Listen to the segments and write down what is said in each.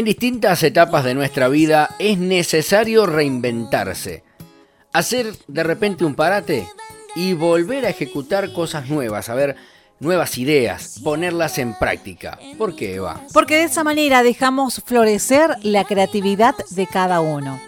En distintas etapas de nuestra vida es necesario reinventarse, hacer de repente un parate y volver a ejecutar cosas nuevas, a ver, nuevas ideas, ponerlas en práctica. ¿Por qué, Eva? Porque de esa manera dejamos florecer la creatividad de cada uno.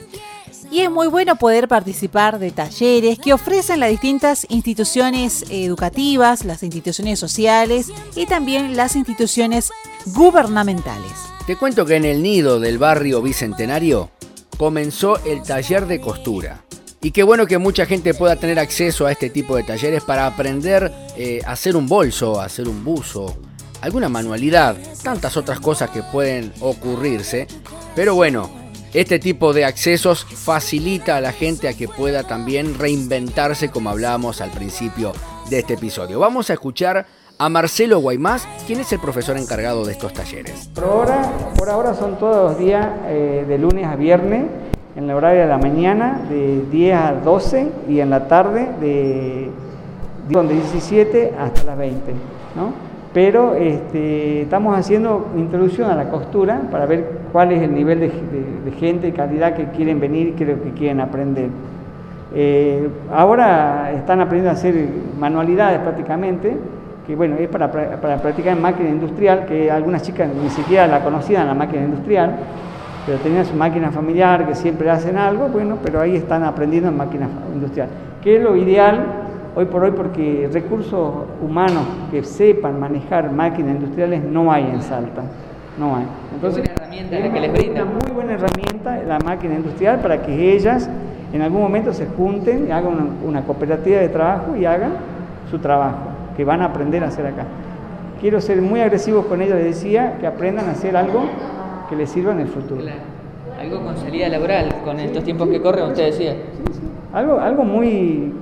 Y es muy bueno poder participar de talleres que ofrecen las distintas instituciones educativas, las instituciones sociales y también las instituciones gubernamentales. Te cuento que en el nido del barrio Bicentenario comenzó el taller de costura. Y qué bueno que mucha gente pueda tener acceso a este tipo de talleres para aprender eh, a hacer un bolso, a hacer un buzo, alguna manualidad, tantas otras cosas que pueden ocurrirse. Pero bueno, este tipo de accesos facilita a la gente a que pueda también reinventarse como hablábamos al principio de este episodio. Vamos a escuchar a Marcelo Guaymás, quien es el profesor encargado de estos talleres. Por ahora, por ahora son todos los días eh, de lunes a viernes, en la horario de la mañana de 10 a 12 y en la tarde de, de 17 hasta las 20. ¿no? pero este, estamos haciendo introducción a la costura para ver cuál es el nivel de, gente y calidad que quieren venir y que quieren aprender. Eh, ahora están aprendiendo a hacer manualidades prácticamente, que bueno, es para, para practicar en máquina industrial, que algunas chicas ni siquiera la conocían la máquina industrial, pero tenían su máquina familiar que siempre hacen algo, bueno, pero ahí están aprendiendo en máquina industrial, que es lo ideal hoy por hoy porque recursos humanos que sepan manejar máquinas industriales no hay en Salta. No hay. Entonces, buena herramienta la que les brinda. Una muy buena herramienta la máquina industrial para que ellas en algún momento se junten, y hagan una, cooperativa de trabajo y hagan su trabajo, que van a aprender a hacer acá. Quiero ser muy agresivo con ellos, les decía, que aprendan a hacer algo que les sirva en el futuro. Algo con salida laboral, con estos tiempos que corren, usted decía. Sí, sí. Algo, algo muy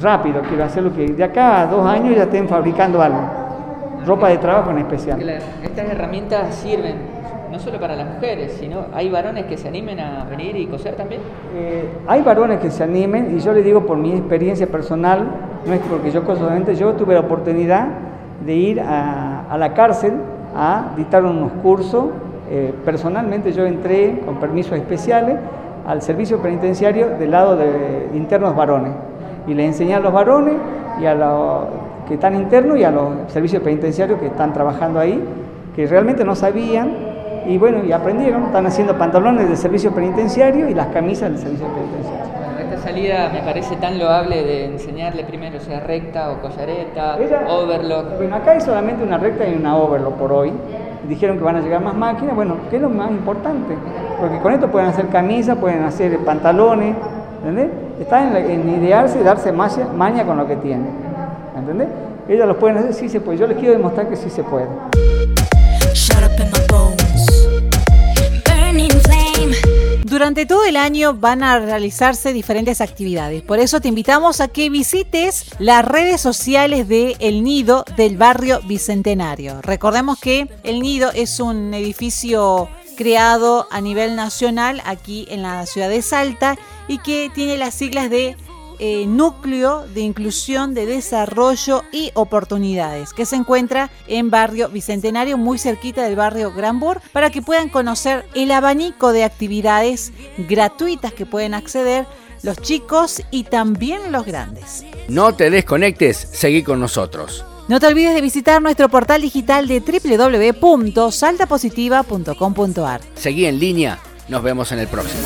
rápido, quiero hacer lo que de acá a dos años ya estén fabricando algo, ropa de trabajo en especial. Estas herramientas sirven no solo para las mujeres, sino hay varones que se animen a venir y coser también. Eh, hay varones que se animen y yo le digo por mi experiencia personal, no es porque yo coso yo tuve la oportunidad de ir a, la cárcel a dictar unos cursos. Eh, personalmente yo entré con permisos especiales al servicio penitenciario del lado de internos varones y le enseñé a los varones y a los que están internos y a los servicios penitenciarios que están trabajando ahí, que realmente no sabían y bueno, y aprendieron, están haciendo pantalones de servicio penitenciario y las camisas del servicio penitenciario. Salida me parece tan loable de enseñarle primero sea recta o collareta, overlock. Bueno, acá hay solamente una recta y una overlock por hoy. Dijeron que van a llegar más máquinas, bueno, ¿qué es lo más importante? Porque con esto pueden hacer camisas, pueden hacer pantalones, ¿entendés? Está en, idearse y darse maña, con lo que tiene. ¿Entendés? Ellas lo pueden hacer, sí se puede. Yo les quiero demostrar que sí se puede. Durante todo el año van a realizarse diferentes actividades. Por eso te invitamos a que visites las redes sociales de El Nido del barrio Bicentenario. Recordemos que El Nido es un edificio creado a nivel nacional aquí en la ciudad de Salta y que tiene las siglas de eh, Núcleo de Inclusión de Desarrollo y Oportunidades, que se encuentra en barrio Bicentenario, muy cerquita del barrio Granbur, para que puedan conocer el abanico de actividades gratuitas que pueden acceder los chicos y también los grandes. No te desconectes, seguí con nosotros. No te olvides de visitar nuestro portal digital de www.saltapositiva.com.ar. Seguí en línea, nos vemos en el próximo.